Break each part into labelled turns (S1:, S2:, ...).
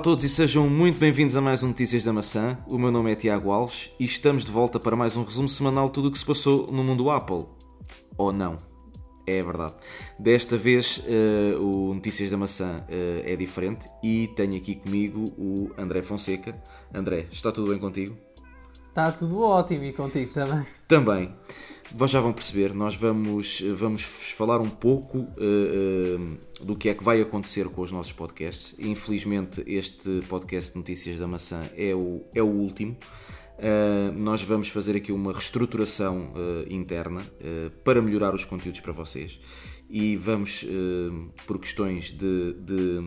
S1: Olá a todos e sejam muito bem-vindos a mais um Notícias da Maçã. O meu nome é Tiago Alves e estamos de volta para mais um resumo semanal de tudo o que se passou no mundo Apple. Ou não. É verdade. Desta vez uh, o Notícias da Maçã uh, é diferente e tenho aqui comigo o André Fonseca. André, está tudo bem contigo?
S2: Está tudo ótimo e contigo também.
S1: Também. Vocês já vão perceber, nós vamos, vamos falar um pouco uh, uh, do que é que vai acontecer com os nossos podcasts. Infelizmente, este podcast Notícias da Maçã é o, é o último. Uh, nós vamos fazer aqui uma reestruturação interna para melhorar os conteúdos para vocês e vamos, por questões de, de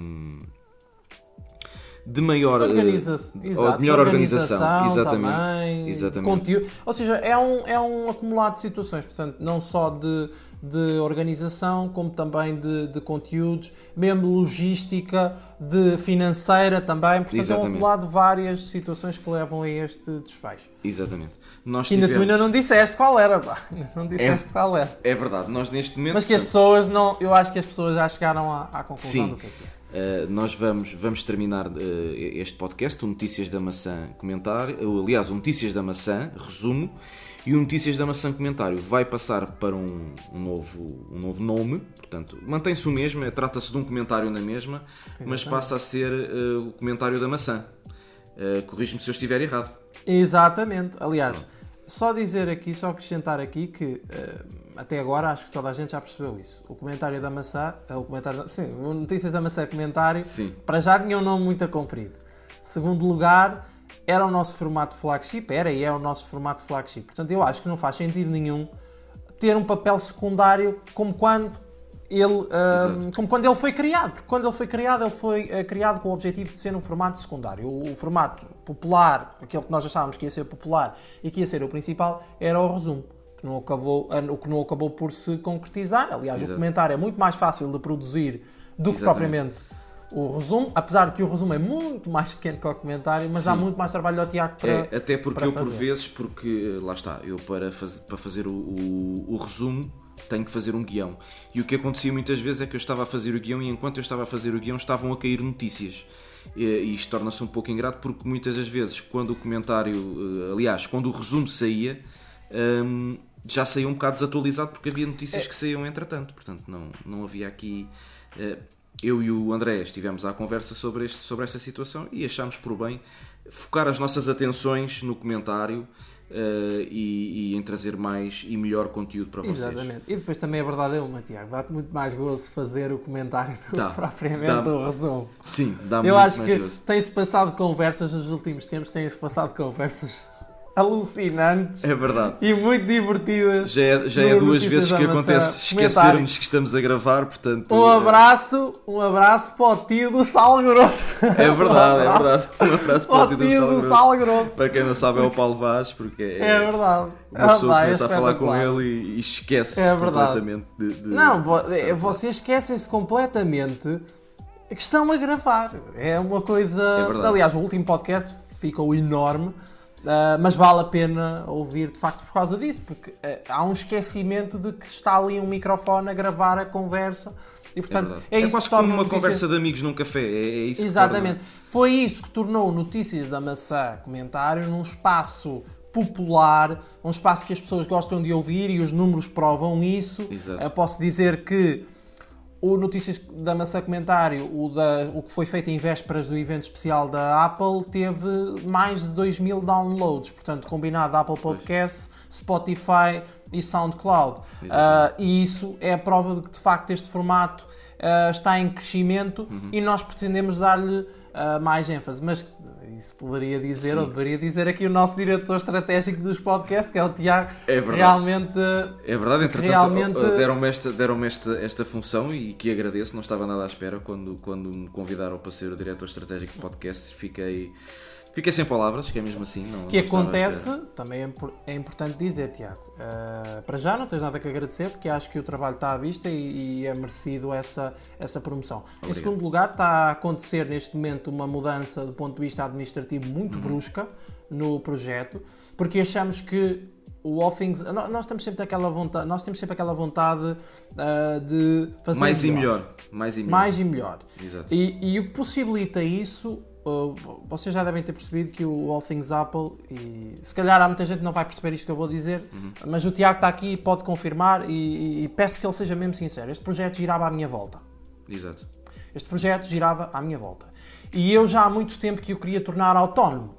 S1: de maior
S2: Organiza
S1: uh, exato, de melhor organização, organização exatamente,
S2: também,
S1: exatamente.
S2: Conteúdo, ou seja, é um, é um acumulado de situações, portanto, não só de, de organização, como também de, de conteúdos, mesmo logística, de financeira também, portanto, exatamente. é um acumulado de várias situações que levam a este desfecho.
S1: Exatamente. Nós
S2: ainda tivemos... tu ainda não disseste qual era, pá. não disseste
S1: é,
S2: qual era.
S1: É verdade, nós neste momento.
S2: Mas que as pessoas não, eu acho que as pessoas já chegaram à, à conclusão
S1: Sim.
S2: do que é que é.
S1: Uh, nós vamos, vamos terminar uh, este podcast, o Notícias da Maçã comentário, uh, aliás, o Notícias da Maçã, resumo, e o Notícias da Maçã comentário vai passar para um, um novo, um novo nome, portanto, mantém-se o mesmo, trata-se de um comentário na mesma, mas passa a ser o comentário da maçã. Uh, Corrige-me se eu estiver errado.
S2: Exatamente, aliás. Pronto só dizer aqui, só acrescentar aqui que uh, até agora acho que toda a gente já percebeu isso. O comentário da maçã, uh, o comentário, sim, Notícias da Maçã comentário,
S1: sim.
S2: para já tinha um nome muito comprido. Segundo lugar, era o nosso formato flagship, era e é o nosso formato flagship. Portanto, eu acho que não faz sentido nenhum ter um papel secundário como quando ele, uh, como quando ele foi criado, porque quando ele foi criado, ele foi uh, criado com o objetivo de ser um formato secundário. O, o, formato popular, aquele que nós achávamos que ia ser popular e que ia ser o principal, era o resumo, que não acabou, o que não acabou por se concretizar. Aliás, Exato. o comentário é muito mais fácil de produzir do Exatamente. que propriamente o resumo, apesar de que o resumo é muito mais pequeno que o comentário, mas Sim. há muito mais trabalho ao Tiago para.
S1: É, até porque eu, fazer. por vezes, porque lá está, eu para, faz, para fazer o, o, o resumo tenho que fazer um guião. E o que acontecia muitas vezes é que eu estava a fazer o guião e enquanto eu estava a fazer o guião estavam a cair notícias. E isto torna-se um pouco ingrato porque muitas das vezes, quando o comentário, eh, aliás, quando o resumo saía, hum, já saía um bocado desatualizado porque havia notícias é. que saíam entretanto. Portanto, não, não havia aqui. Eh, eu e o André estivemos à conversa sobre, este, sobre esta situação e achámos por bem focar as nossas atenções no comentário Uh, e, e, em trazer mais e melhor conteúdo para vocês.
S2: Exatamente. E depois também a verdade é uma, Tiago, dá-te muito mais gozo fazer o comentário do que propriamente dá, o resumo.
S1: Sim, dá
S2: Eu
S1: muito
S2: acho
S1: mais
S2: que tem-se passado conversas nos últimos tempos, tem-se passado conversas alucinantes.
S1: É verdade.
S2: E muito divertidas.
S1: Já é, já é duas vezes que acontece esquecermos que estamos a gravar, portanto.
S2: Um abraço, um abraço para o tio do Sal Grosso.
S1: É verdade, é verdade. Um abraço para o tio do, Sal, do Grosso. Sal Grosso. Para quem não sabe é o Paulo Vaz, porque é,
S2: é verdade.
S1: Uma pessoa ah, começa é a falar com ele e, e esquece é completamente de, de,
S2: Não, de vocês esquecem-se completamente que estão a gravar. É uma coisa.
S1: É
S2: Aliás, o último podcast ficou enorme Uh, mas vale a pena ouvir de facto por causa disso, porque uh, há um esquecimento de que está ali um microfone a gravar a conversa e portanto
S1: é, é é quase que como uma conversa de amigos num café. É, é isso
S2: Exatamente. Foi isso que tornou Notícias da Maçã comentário num espaço popular, um espaço que as pessoas gostam de ouvir e os números provam isso.
S1: Exato. Uh,
S2: posso dizer que o Notícias da Maçã Comentário, o, da, o que foi feito em vésperas do evento especial da Apple, teve mais de 2 mil downloads. Portanto, combinado Apple Podcasts, Spotify e SoundCloud. Uh, e isso é a prova de que, de facto, este formato uh, está em crescimento uhum. e nós pretendemos dar-lhe uh, mais ênfase. Mas isso poderia dizer, Sim. ou deveria dizer aqui o nosso diretor estratégico dos podcasts, que é o Tiago.
S1: É verdade.
S2: Realmente.
S1: É verdade, entretanto, realmente... deram-me esta, deram esta, esta função e que agradeço, não estava nada à espera quando, quando me convidaram para ser o diretor estratégico de podcasts. Fiquei Fiquei sem palavras, que é mesmo assim. Não,
S2: que não acontece, também é, é, importante dizer, Tiago. Uh, para já não tens nada que agradecer, porque acho que o trabalho está à vista e, e é merecido essa, essa promoção. Obrigado. Em segundo lugar, está a acontecer neste momento uma mudança do ponto de vista administrativo muito uhum. brusca no projeto, porque achamos que o All Things, nós temos sempre aquela vontade, nós temos sempre aquela vontade uh, de fazer
S1: mais melhor.
S2: e
S1: melhor, mais e melhor,
S2: mais e melhor.
S1: Exato.
S2: E, e o que possibilita isso uh, vocês já devem ter percebido que o All Things Apple, e se calhar há muita gente que não vai perceber isto que eu vou dizer, mas o Tiago está aqui e pode confirmar e, e- e peço que ele seja mesmo sincero. Este projeto girava à minha volta.
S1: Exato.
S2: Este projeto girava à minha volta. E eu já há muito tempo que o queria tornar autónomo.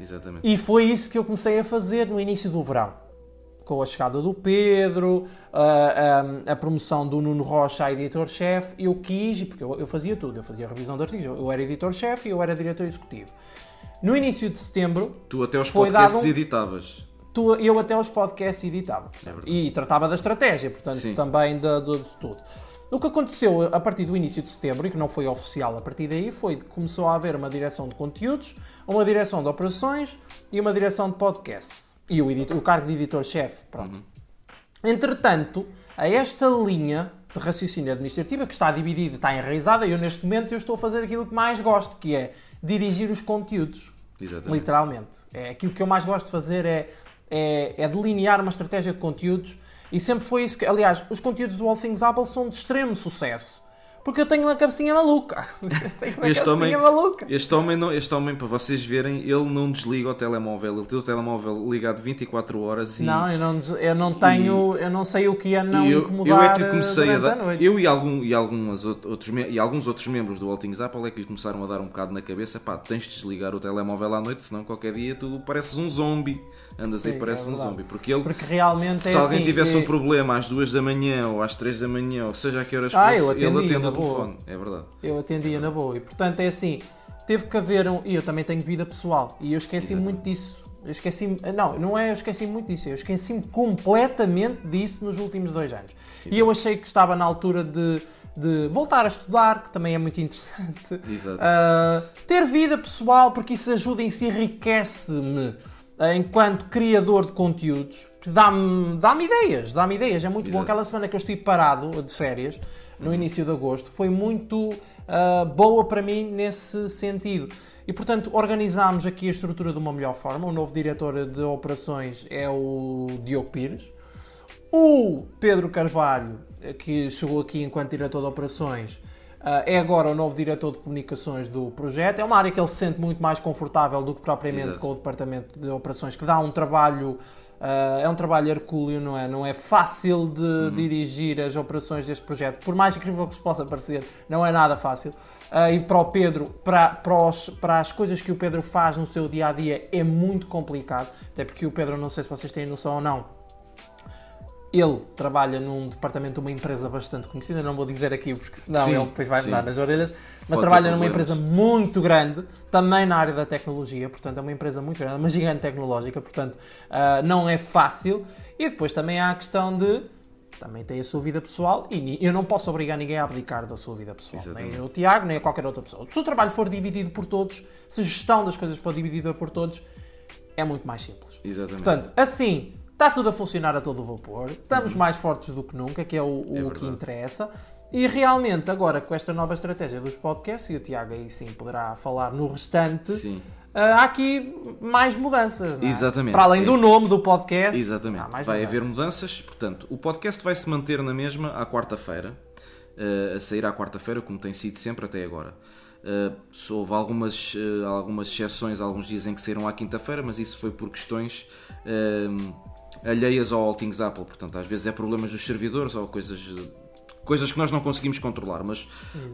S1: Exatamente.
S2: E foi isso que eu comecei a fazer no início do verão. Com a chegada do Pedro, a, a- a promoção do Nuno Rocha a editor-chefe, eu quis, porque eu, eu fazia tudo, eu fazia revisão de artigos, eu, eu era editor-chefe e eu era diretor executivo. No início de setembro,
S1: Tu até os podcasts
S2: um-
S1: editavas.
S2: tu- eu até os podcasts editava.
S1: É
S2: e tratava da estratégia, portanto,
S1: Sim.
S2: também de, de- de tudo. O que aconteceu a partir do início de setembro, e que não foi oficial a partir daí, foi que começou a haver uma direção de conteúdos, uma direção de operações e uma direção de podcasts. E o, editor- o cargo de editor-chefe. Pronto. Entretanto, a esta linha de raciocínio administrativa que está dividida, está enraizada, eu neste momento eu estou a fazer aquilo que mais gosto, que é dirigir os conteúdos.
S1: Exatamente.
S2: Literalmente. É, aquilo que eu mais gosto de fazer é, é, é delinear uma estratégia de conteúdos e sempre foi isso que. Aliás, os conteúdos do All Things Apple são de extremo sucesso. Porque eu tenho uma cabecinha maluca. Uma
S1: Este homem,
S2: maluca.
S1: este, homem não, este homem, para vocês verem, ele não desliga o telemóvel. Ele tem o telemóvel ligado 24 horas e,
S2: Não, eu não, eu não tenho. Eu não sei o que é não
S1: e eu,
S2: incomodar
S1: eu é que lhe comecei a dar.
S2: noite.
S1: eu e, algum, e, algumas out- outros, e alguns outros membros do All Things Apple é que lhe começaram a dar um bocado na cabeça: pá, tens de desligar o telemóvel à noite, senão qualquer dia tu pareces um zombie. Andas aí,
S2: Sim,
S1: pareces
S2: é
S1: um zombie. Porque ele.
S2: Porque realmente
S1: se
S2: é
S1: alguém
S2: assim,
S1: tivesse
S2: é-
S1: um problema às 2 da manhã ou às 3 da manhã, ou seja a que horas
S2: Ah,
S1: fosse, ele atende
S2: boa.
S1: telefone. É verdade.
S2: Eu atendia na boa. E portanto é assim, teve que haver um. E eu também tenho vida pessoal. E eu esqueci muito disso. Eu esqueci Não, não é eu esqueci muito disso. Eu esqueci-me completamente disso nos últimos dois anos. E eu achei que estava na altura de, de voltar a estudar, que também é muito interessante.
S1: Exato.
S2: Uh, ter vida pessoal, porque isso ajuda e isso enriquece-me uh, enquanto criador de conteúdos, que dá-me dá ideias, dá-me ideias. É muito bom.
S1: Exato.
S2: Aquela semana que eu estive parado de férias, no início de agosto, foi muito uh, boa para mim nesse sentido. E portanto organizámos aqui a estrutura de uma melhor forma. O novo diretor de operações é o Diogo Pires. O Pedro Carvalho, que chegou aqui enquanto diretor de operações, ah, é agora o novo diretor de comunicações do projeto. É uma área que ele se sente muito mais confortável do que propriamente
S1: Exato.
S2: com o departamento de operações, que dá um trabalho. Ah, é um trabalho hercúleo, não é? Não é fácil de
S1: Uhum.
S2: dirigir as operações deste projeto, por mais incrível que se possa parecer, não é nada fácil. Ah, e para o Pedro, para, para, os- para as coisas que o Pedro faz no seu dia a dia, é muito complicado. Até porque o Pedro, não sei se vocês têm noção ou não, ele trabalha num departamento de uma empresa bastante conhecida, não vou dizer aqui porque senão
S1: Sim,
S2: ele depois vai me dar nas orelhas, mas
S1: Pode
S2: trabalha numa empresa muito grande, também na área da tecnologia, portanto é uma empresa muito grande, uma gigante tecnológica, portanto ah, não é fácil. E depois também há a questão de também tem a sua vida pessoal e eu não posso obrigar ninguém a abdicar da sua vida pessoal. Nem
S1: Exatamente.
S2: o Tiago, nem a qualquer outra pessoa. Se o trabalho for dividido por todos, se a gestão das coisas for dividida por todos, é muito mais simples.
S1: Exatamente.
S2: Portanto, assim, está tudo a funcionar a todo vapor, estamos mais fortes do que nunca, que é o, o
S1: Uhum. É
S2: que interessa. E realmente, agora com esta nova estratégia dos podcasts, e o Tiago aí sim poderá falar no restante,
S1: Sim.
S2: ah, há aqui mais mudanças. é?
S1: Exatamente.
S2: Para além
S1: É.
S2: do nome do podcast,
S1: Exatamente. vai
S2: mudanças.
S1: haver mudanças. Portanto, o podcast vai se manter na mesma à quarta-feira, eh, a sair à quarta-feira, como tem sido sempre até agora. Só houve algumas, eh, algumas exceções, alguns dias em que saíram à quinta-feira, mas isso foi por questões alheias ao All Things Apple. Portanto, às vezes é problemas dos servidores ou coisas, coisas que nós não conseguimos controlar, mas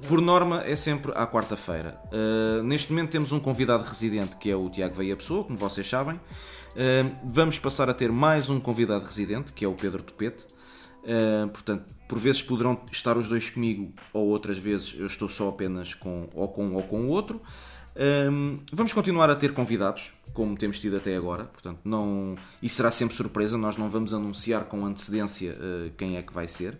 S1: por norma é sempre à quarta-feira. Eh, neste momento temos um convidado residente que é o Tiago Veia Pessoa, como vocês sabem. Uh, vamos passar a ter mais um convidado residente, que é o Pedro Topete. Uh, portanto, por vezes poderão estar os dois comigo, ou outras vezes eu estou só apenas com ou com um ou com o outro. Um, vamos continuar a ter convidados, como temos tido até agora. Portanto, não e será sempre surpresa. Nós não vamos anunciar com antecedência uh, quem é que vai ser.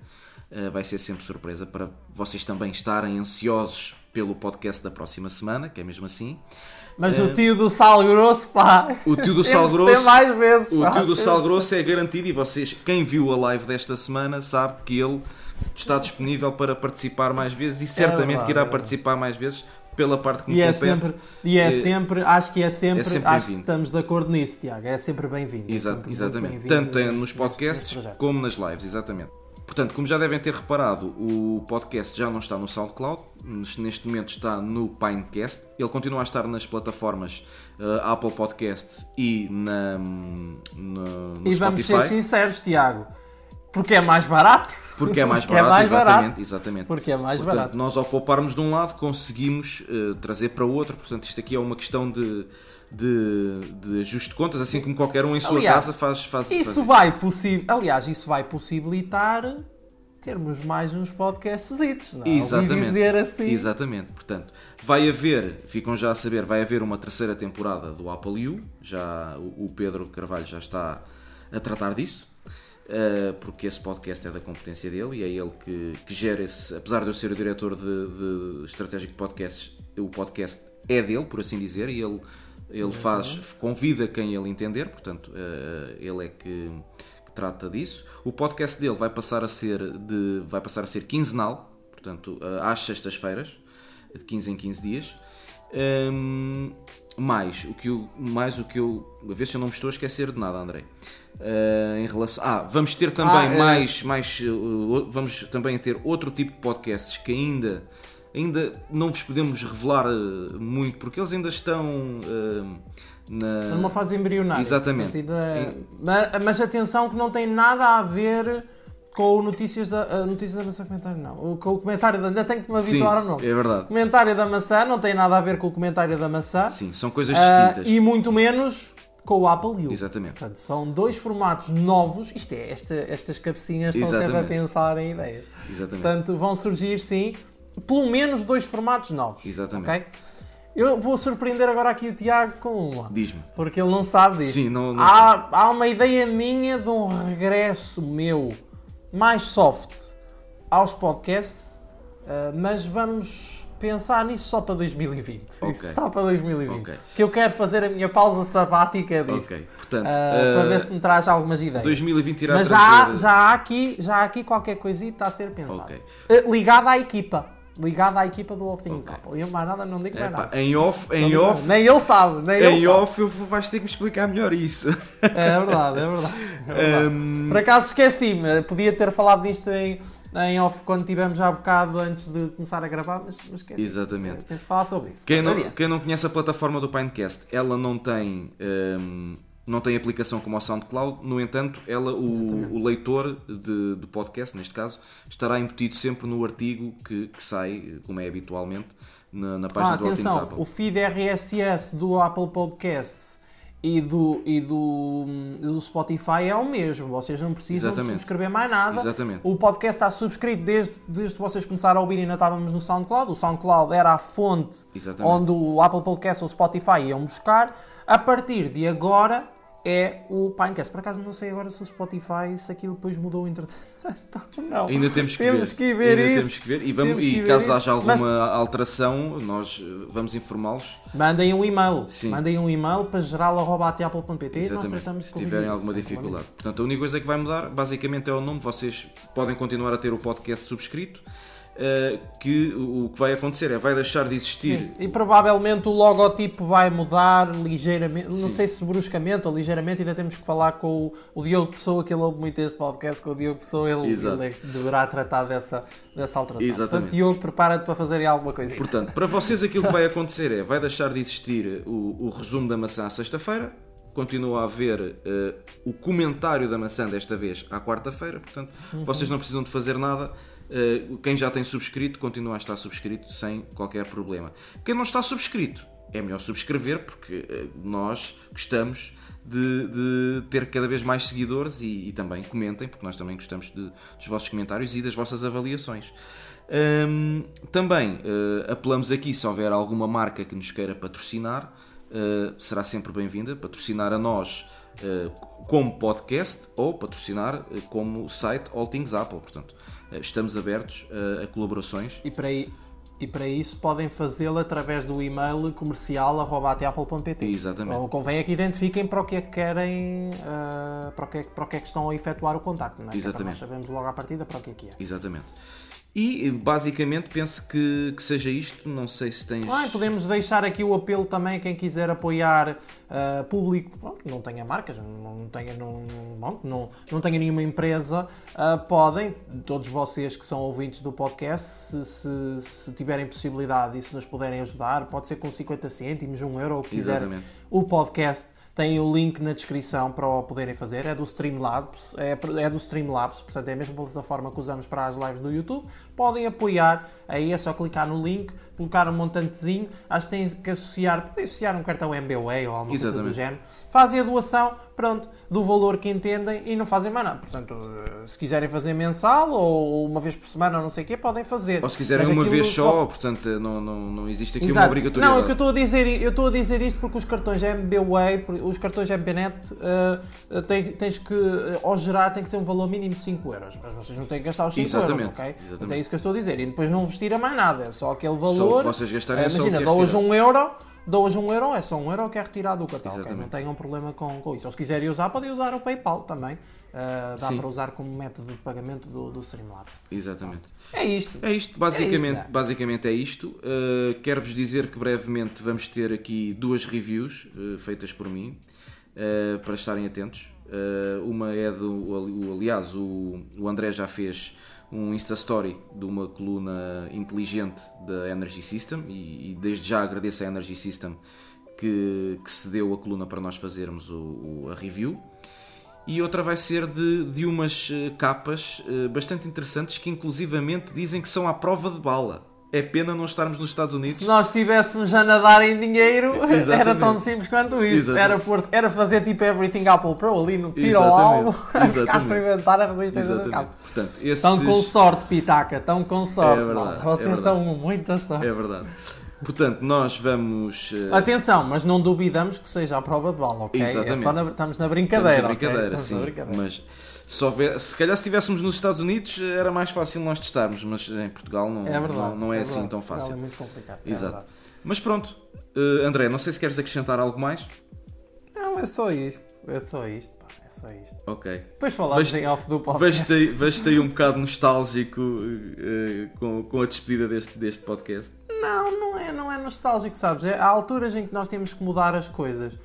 S1: Uh, vai ser sempre surpresa para vocês também estarem ansiosos pelo podcast da próxima semana, que é mesmo assim.
S2: Mas o tio do Sal Grosso, pá.
S1: O tio do Sal Grosso.
S2: mais vezes,
S1: O
S2: pá.
S1: tio do Sal Grosso é garantido e vocês, quem viu a live desta semana, sabe que ele está disponível para participar mais vezes e certamente
S2: verdade,
S1: que irá
S2: é
S1: participar mais vezes pela parte que me
S2: E é,
S1: compete.
S2: sempre, e é
S1: Eh,
S2: sempre, acho que é sempre,
S1: é sempre
S2: acho que estamos de acordo nisso, Tiago. É sempre bem-vindo. É
S1: Exa-
S2: sempre muito
S1: exatamente.
S2: bem-vindo
S1: Tanto
S2: neste-
S1: nos
S2: neste-
S1: podcasts
S2: neste
S1: como nas lives, exatamente. Portanto, como já devem ter reparado, o podcast já não está no SoundCloud, neste momento está no Pinecast. Ele continua a estar nas plataformas uh, Apple Podcasts e na, na, no
S2: E vamos
S1: Spotify.
S2: ser sinceros, Tiago, porque é mais barato.
S1: Porque é mais
S2: Porque é
S1: barato,
S2: mais
S1: exatamente,
S2: barato.
S1: exatamente.
S2: Porque é mais
S1: Portanto,
S2: barato.
S1: nós ao pouparmos de um lado conseguimos eh, trazer para o outro. Portanto, isto aqui é uma questão de, de, de ajuste de contas, assim como qualquer um em sua
S2: Aliás,
S1: casa faz, faz,
S2: Isso
S1: faz
S2: vai possi aliás, isso vai possibilitar termos mais uns podcasts, não é?
S1: Exatamente.
S2: dizer assim.
S1: Exatamente. Portanto, vai haver, ficam já a saber, vai haver uma terceira temporada do Apple U. Já o o Pedro Carvalho já está a tratar disso. eh, porque esse podcast é da competência dele e é ele que, que gera esse. Apesar de eu ser o diretor de, de estratégico de podcasts, o podcast é dele, por assim dizer, e ele, ele faz, convida quem ele entender, portanto, eh, ele é que, que trata disso. O podcast dele vai passar a ser, de, vai passar a ser quinzenal, portanto, eh, às sextas-feiras, de 15 em 15 dias. Hum, mais o que eu, mais o que eu, a ver se eu não me estou a esquecer de nada, André. Uh, em relação, ah, vamos ter também
S2: Ah, é.
S1: mais, mais, uh, vamos também ter outro tipo de podcasts que ainda, ainda não vos podemos revelar uh, muito porque eles ainda estão na
S2: Numa fase embrionária.
S1: Exatamente.
S2: Mas, mas atenção que não tem nada a ver com o Notícias da, Notícias da Maçã comentário, não. Com o comentário da. Ainda tenho que me habituar ao nome.
S1: é verdade.
S2: O comentário da maçã não tem nada a ver com o comentário da maçã.
S1: Sim, são coisas
S2: ah,
S1: distintas.
S2: e muito menos com o Apple U.
S1: Exatamente.
S2: Portanto, são dois formatos novos. Isto é, esta- estas cabecinhas estão sempre a
S1: Exatamente.
S2: pensar em ideias.
S1: Exatamente.
S2: Portanto, vão surgir, sim, pelo menos dois formatos novos.
S1: Exatamente.
S2: ok? Eu vou surpreender agora aqui o Tiago com uma.
S1: Diz-me.
S2: Porque ele não sabe disso.
S1: Sim, não- não
S2: há, há uma ideia minha de um regresso meu mais soft aos podcasts, ah, mas vamos pensar nisso só para 2020.
S1: Ok.
S2: Isso Só para 2020.
S1: Ok.
S2: Que eu quero fazer a minha pausa sabática disto.
S1: Portanto,
S2: para
S1: uh,
S2: ver se me traz algumas ideias.
S1: 2020 irá
S2: Mas já, há-
S1: trazer...
S2: já, há aqui, já há aqui qualquer coisita a ser. Eh, Ligada à equipa. Ligada à equipa do All Things
S1: Ok.
S2: Apple. Eu mais nada não digo mais
S1: Epá,
S2: nada.
S1: em off, em off.
S2: Nem ele sabe. Nem ele
S1: em
S2: sabe.
S1: off vou- vais ter que me explicar melhor isso.
S2: É verdade, é verdade. É verdade.
S1: Hum,
S2: Por acaso esqueci-me. Podia ter falado disto em, em off quando tivemos já há bocado antes de começar a gravar, mas, mas esqueci.
S1: Exatamente.
S2: Tenho que falar sobre isso.
S1: Quem não, quem não conhece a plataforma do Pinecast, ela não tem, hum, não tem aplicação como o SoundCloud, no entanto, ela, o, o leitor de, de podcast, neste caso, estará embutido sempre no artigo que, que sai, como é habitualmente, na, na
S2: Ah,
S1: página do All Things
S2: atenção,
S1: Apple.
S2: o feed RSS do Apple Podcasts e do, e do, do Spotify é o mesmo. Vocês não precisam subscrever mais nada.
S1: Exatamente.
S2: O podcast está subscrito desde, desde que vocês começaram a ouvir e ainda estávamos no SoundCloud. O SoundCloud era a fonte
S1: Exatamente.
S2: onde o Apple Podcast ou o Spotify iam buscar. A partir de agora é o Pinecast. Por acaso não sei agora se o Spotify, se aquilo depois mudou entretanto. não.
S1: Ainda temos que
S2: Temos
S1: ver.
S2: que ver
S1: Ainda
S2: isso.
S1: temos que ver. E, vamos, e
S2: ver
S1: caso
S2: isso.
S1: haja alguma
S2: Mas-
S1: alteração, nós eh, vamos informá-los.
S2: Mandem um e-mail.
S1: Sim.
S2: Mandem um e-mail para geral.apple.pt e nós tratamos
S1: Se tiverem alguma dificuldade. Portanto, a única coisa que vai mudar, basicamente, é o nome. Vocês podem continuar a ter o podcast subscrito. Eh, que o que vai acontecer é vai deixar de existir.
S2: nenhum. E provavelmente o logotipo vai mudar ligeiramente, não
S1: Sim.
S2: sei se bruscamente ou ligeiramente, ainda temos que falar com o, o Diogo Pessoa, que ele ouve muito este podcast, com o Diogo Pessoa, ele, ele é deverá tratar dessa, dessa alteração.
S1: Exatamente.
S2: Portanto, Diogo, prepara-te para fazer alguma coisa.
S1: Portanto, para vocês aquilo que vai acontecer é vai deixar de existir o, o resumo da maçã à sexta-feira. Continua a haver eh, o comentário da maçã desta vez à quarta-feira. Portanto,
S2: Uhum.
S1: vocês não precisam de fazer nada. Eh, quem já tem subscrito continua a estar subscrito sem qualquer problema. Quem não está subscrito é melhor subscrever porque eh, nós gostamos de, de ter cada vez mais seguidores e, e também comentem, porque nós também gostamos de- dos vossos comentários e das vossas avaliações. Hum, também eh, apelamos aqui se houver alguma marca que nos queira patrocinar, eh, será sempre bem-vinda. Patrocinar a nós eh, como podcast ou patrocinar como site All Things Apple. Portanto, estamos abertos eh, a colaborações.
S2: E para, e para isso podem fazê-lo através do e-mail comercial.apple.pt.
S1: Exatamente.
S2: Ou convém é que identifiquem para o que é que querem, ah, para, o que é, que- para o que é que estão a efetuar o contacto, não é? Que é para
S1: Exatamente.
S2: nós sabemos logo à partida para o que é que é.
S1: Exatamente. E basicamente penso que, que seja isto. Não sei se tens.
S2: Ah, podemos deixar aqui o apelo também a quem quiser apoiar uh, público bom, não tenha marcas, não tenha, não, bom, não, não tenha nenhuma empresa, uh, podem, todos vocês que são ouvintes do podcast, se, se, se, tiverem possibilidade e se nos puderem ajudar, pode ser com 50 cêntimos, 1 euro, o que quiser,
S1: Exatamente.
S2: o podcast tem o link na descrição para o poderem fazer. É do Streamlabs, é, é do Streamlabs, portanto é a mesma plataforma que usamos para as lives do YouTube. Podem apoiar, aí é só clicar no link, colocar um montantezinho. Acho que têm que associar, podem associar um cartão MBWay ou alguma
S1: Exatamente.
S2: coisa do género. Fazem a doação, pronto, do valor que entendem e não fazem mais nada. Portanto, se quiserem fazer mensal ou uma vez por semana ou não sei o quê, podem fazer.
S1: Ou se quiserem
S2: Mas
S1: uma vez só,
S2: só-
S1: portanto não, não, não existe aqui
S2: Exato.
S1: uma obrigatoriedade.
S2: Não, é que eu estou a dizer, eu estou a dizer isto porque os cartões MBWay, os cartões MBNet, uh, tens, tens que, uh, ao gerar, tem que ser um valor mínimo de 5 euros. Mas vocês não têm que gastar os 5
S1: Exatamente,
S2: euros, ok?
S1: exatamente.
S2: Então é isso que eu estou a dizer. E depois não vestir a mais nada, é só aquele valor.
S1: Que vocês gastarem é só o
S2: Imagina,
S1: é
S2: dou hoje um euro, dou hoje um euro, é só um euro que é retirado do cartão, ok?
S1: Exatamente.
S2: Não tenham problema com, com isso. Ou se quiserem usar, podem usar o PayPal também. Uh, dá
S1: Sim.
S2: para usar como método de pagamento do, do Streamlabs.
S1: Exatamente.
S2: É isto.
S1: É isto, basicamente
S2: É isto, é.
S1: basicamente é isto. Uh, Quero-vos dizer que brevemente vamos ter aqui duas reviews uh, feitas por mim para estarem atentos. Uh, uma é do. Aliás, o, o André já fez um Insta Story de uma coluna inteligente da Energy System e, e desde já agradeço à Energy System que, que cedeu a coluna para nós fazermos o- o- a review. E outra vai ser de, de umas eh, capas eh, bastante interessantes que inclusivamente dizem que são à prova de bala. É pena não estarmos nos Estados Unidos.
S2: Se nós estivéssemos a nadar em dinheiro, era
S1: Exatamente.
S2: tão simples quanto isso. Era, pôr- era fazer tipo Everything Apple Pro ali no tiro ao alvo, a experimentar a resistência do
S1: Exatamente.
S2: cabo.
S1: Portanto, esses...
S2: Estão com sorte, Pitaca, estão com sorte.
S1: É verdade,
S2: malta.
S1: é
S2: Vocês
S1: verdade.
S2: estão com muita sorte.
S1: É verdade. Portanto, nós vamos. eh,
S2: Atenção, mas não duvidamos que seja a prova de bala, ok? É
S1: Exatamente.
S2: só na- estamos na
S1: estamos
S2: brincadeira.
S1: na
S2: ok?
S1: brincadeira,
S2: Estamos
S1: sim.
S2: na brincadeira.
S1: Mas se, houver- se calhar se estivéssemos nos Estados Unidos era mais fácil nós testarmos, mas em Portugal não
S2: É verdade.
S1: não, não é, assim
S2: verdade.
S1: tão fácil.
S2: Não, é muito complicado. é
S1: Exato. Mas pronto, Eh, André, não sei se queres acrescentar algo mais.
S2: Não, é só isto. É só isto, pá. É só isto.
S1: Ok.
S2: Depois falamos em off do podcast.
S1: Aí um bocado nostálgico eh, com, com a despedida deste, deste podcast.
S2: Não, não é, não é nostálgico, sabes? É, há alturas em que nós temos que mudar as coisas.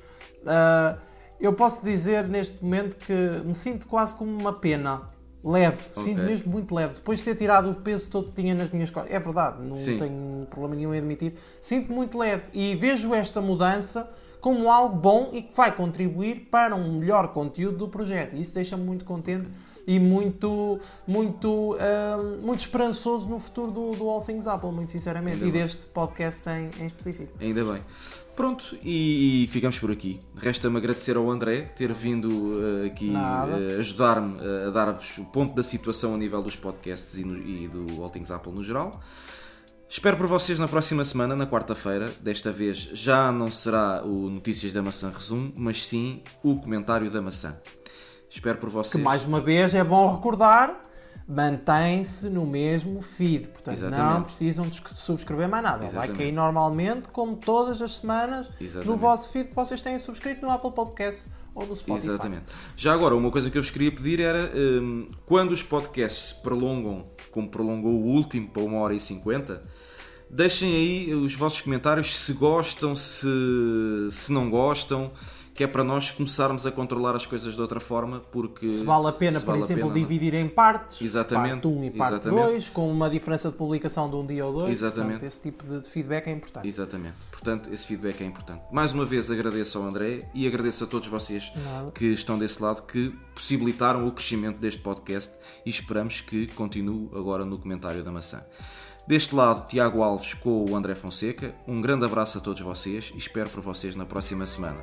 S2: Ah, eu posso dizer neste momento que me sinto quase como uma pena. Leve, sinto
S1: Ok.
S2: mesmo muito leve. Depois de ter tirado o peso todo que tinha nas minhas costas. É verdade, não
S1: Sim.
S2: tenho problema nenhum em admitir. Sinto muito leve e vejo esta mudança como algo bom e que vai contribuir para um melhor conteúdo do projeto. E isso deixa-me muito contente e muito, muito, ah, muito esperançoso no futuro do, do All Things Apple, muito sinceramente.
S1: Ainda
S2: e
S1: bem.
S2: deste podcast em, em específico.
S1: Ainda bem. Pronto, e, ficamos por aqui. Resta-me agradecer ao André ter vindo eh, aqui eh, ajudar-me eh, a dar-vos o ponto da situação a nível dos podcasts e, no- e do All Things Apple no geral. Espero por vocês na próxima semana, na quarta-feira. Desta vez já não será o Notícias da Maçã Resumo, mas sim o comentário da maçã. Espero por
S2: Que
S1: vocês.
S2: mais uma vez é bom recordar, mantém-se no mesmo feed. Portanto, não
S1: Exatamente.
S2: precisam de subscrever mais nada. Vai
S1: Exatamente.
S2: cair normalmente, como todas as semanas, no
S1: Exatamente.
S2: vosso feed que vocês têm subscrito no Apple Podcast ou no Spotify.
S1: Exatamente. Já agora, uma coisa que eu vos queria pedir era hum, quando os podcasts se prolongam, como prolongou o último para uma hora e cinquenta, deixem aí os vossos comentários se gostam, se, se não gostam, que é para nós começarmos a controlar as coisas de outra forma, porque
S2: Se vale a pena, por
S1: vale
S2: exemplo,
S1: pena, não.
S2: dividir em partes,
S1: Exatamente.
S2: parte 1 e parte
S1: Exatamente.
S2: 2, com uma diferença de publicação de um dia ou dois.
S1: Exatamente.
S2: Portanto, esse tipo de de feedback é importante.
S1: Exatamente. Portanto, esse feedback é importante. Mais uma vez agradeço ao André e agradeço a todos vocês
S2: Nada.
S1: que estão desse lado, que possibilitaram o crescimento deste podcast e esperamos que continue agora no comentário da maçã. Deste lado, Tiago Alves com o André Fonseca. Um grande abraço a todos vocês e espero por vocês na próxima semana.